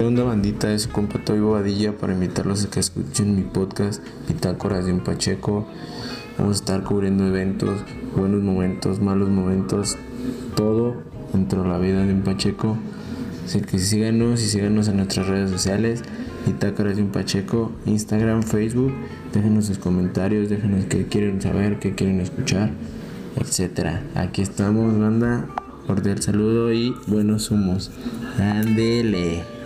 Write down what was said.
¿Qué onda bandita? Es su compa Toy Bobadilla para invitarlos a que escuchen mi podcast Bitácoras de un Pacheco. Vamos a estar cubriendo eventos, buenos momentos, malos momentos, todo dentro de la vida de un Pacheco. Así que síganos y síganos en nuestras redes sociales, Bitácoras de un Pacheco, Instagram, Facebook. Déjenos sus comentarios, déjenos qué quieren saber, qué quieren escuchar, etcétera. Aquí estamos, banda. Cordial saludo y buenos humos. Ándele.